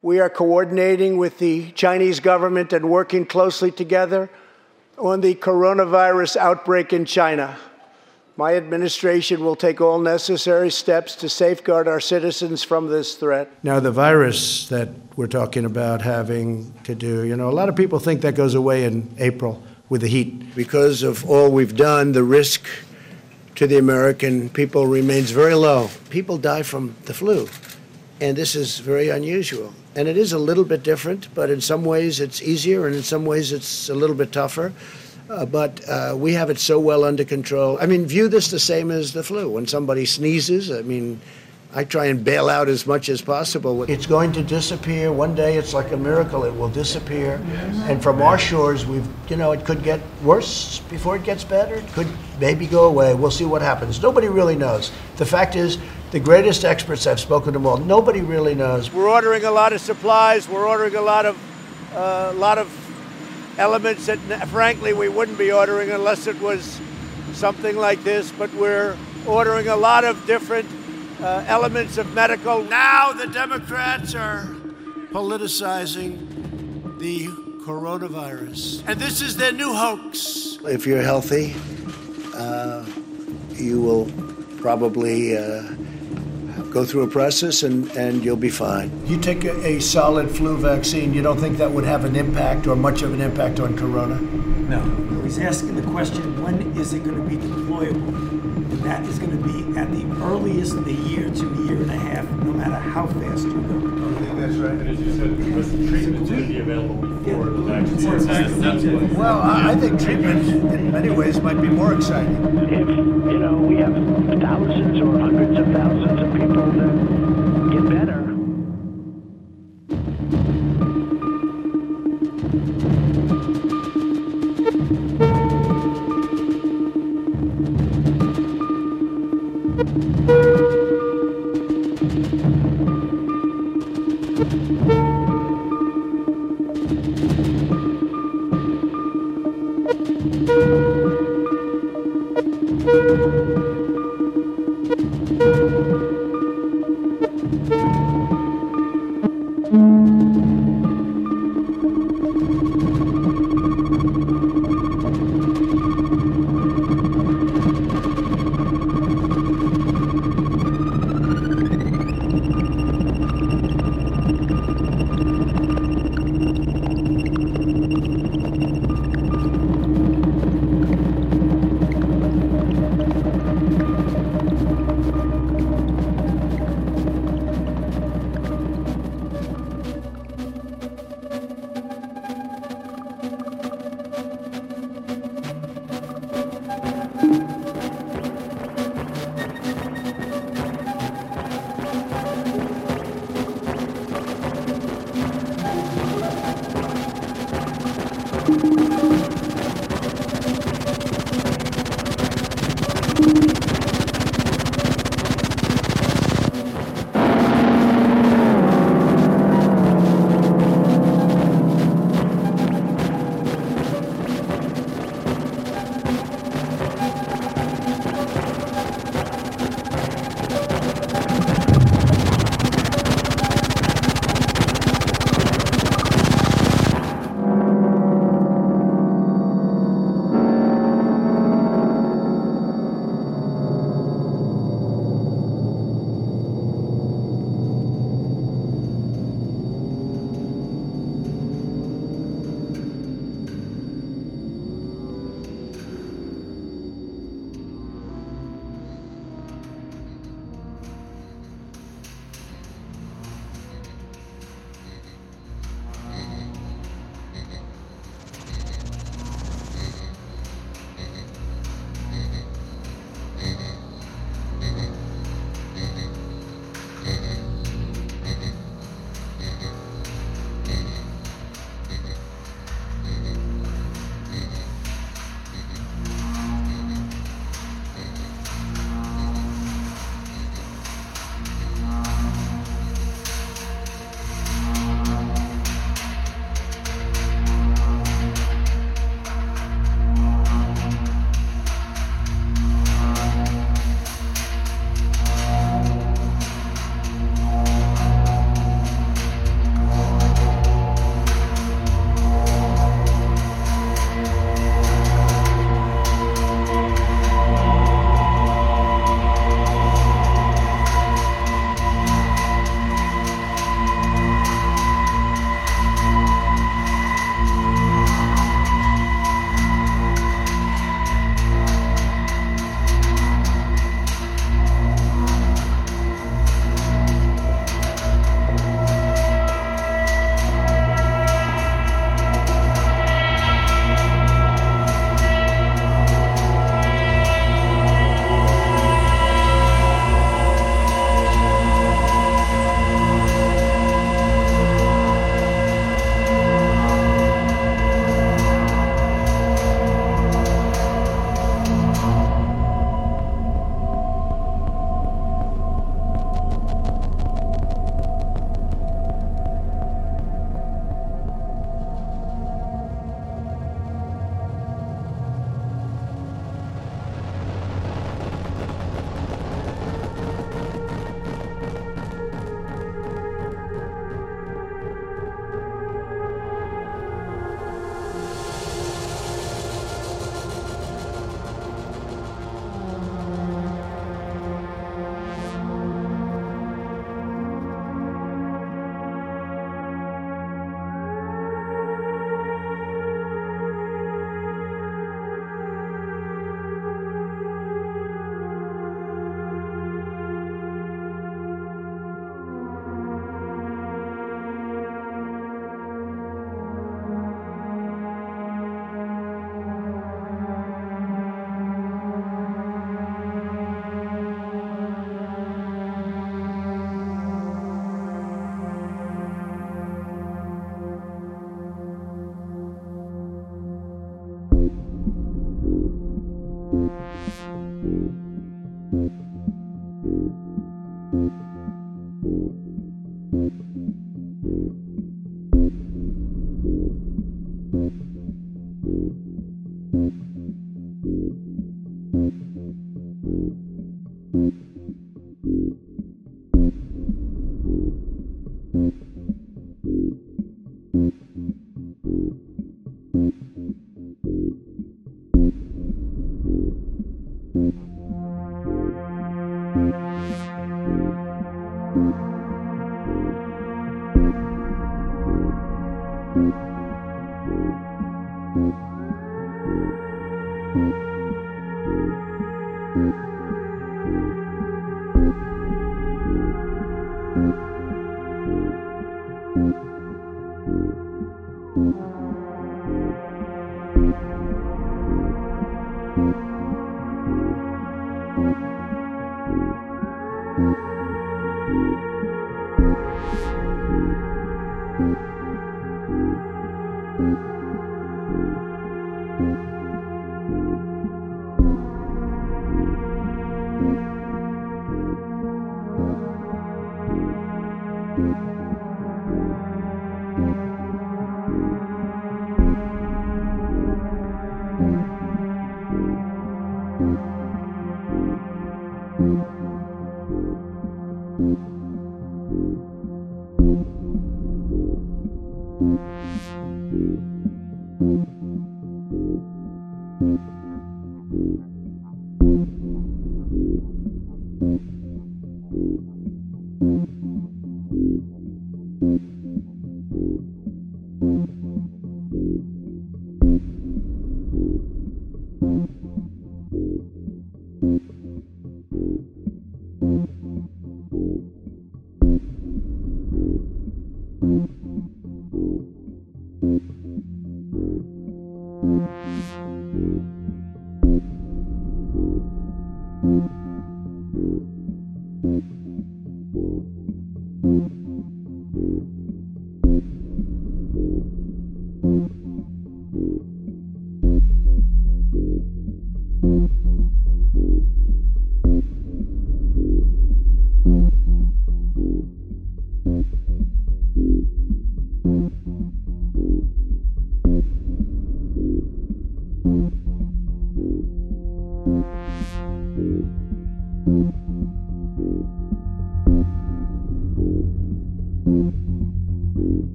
We are coordinating with the Chinese government and working closely together on the coronavirus outbreak in China. My administration will take all necessary steps to safeguard our citizens from this threat. Now, the virus that we're talking about having to do, you know, a lot of people think that goes away in April with the heat. Because of all we've done, the risk to the American people remains very low. People die from the flu, and this is very unusual. And it is a little bit different, but in some ways it's easier, and in some ways it's a little bit tougher. Uh, but uh, we have it so well under control. I mean, view this the same as the flu. When somebody sneezes, I mean, I try and bail out as much as possible. It's going to disappear. One day it's like a miracle. It will disappear. And from our shores, we've, you know, it could get worse before it gets better. It could maybe go away. We'll see what happens. Nobody really knows. The fact is, the greatest experts, I've spoken to them all, nobody really knows. We're ordering a lot of supplies. We're ordering a lot of, a uh, lot of elements that, frankly, we wouldn't be ordering unless it was something like this. But we're ordering a lot of different uh, elements of medical. Now the Democrats are politicizing the coronavirus. And this is their new hoax. If you're healthy, uh, you will probably uh, go through a process and, and you'll be fine. You take a, a, solid flu vaccine, you don't think that would have an impact or much of an impact on corona? No. He's asking the question when is it going to be deployable? And that is going to be at the earliest a year to a year and a half, no matter how fast you go. I think that's right. And as you said, because the treatment's going to be available before the vaccine. Well, I think treatment in many ways might be more exciting.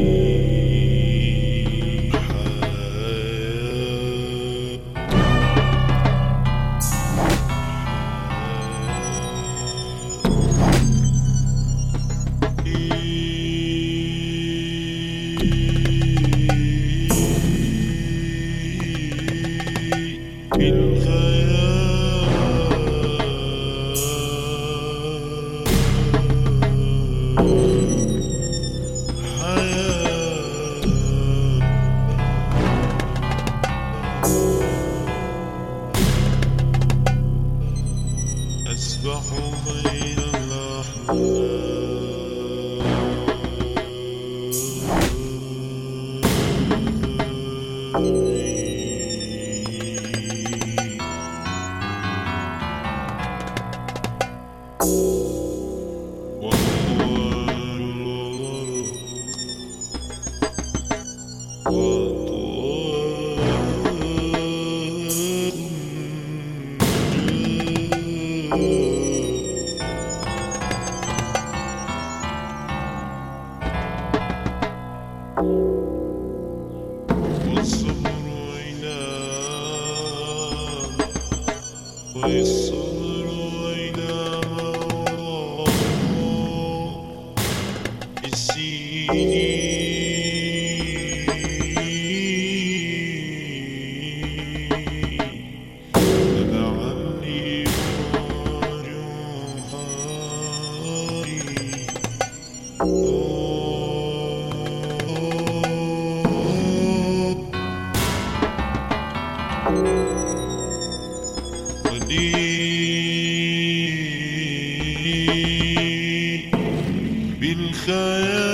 Música بالخيال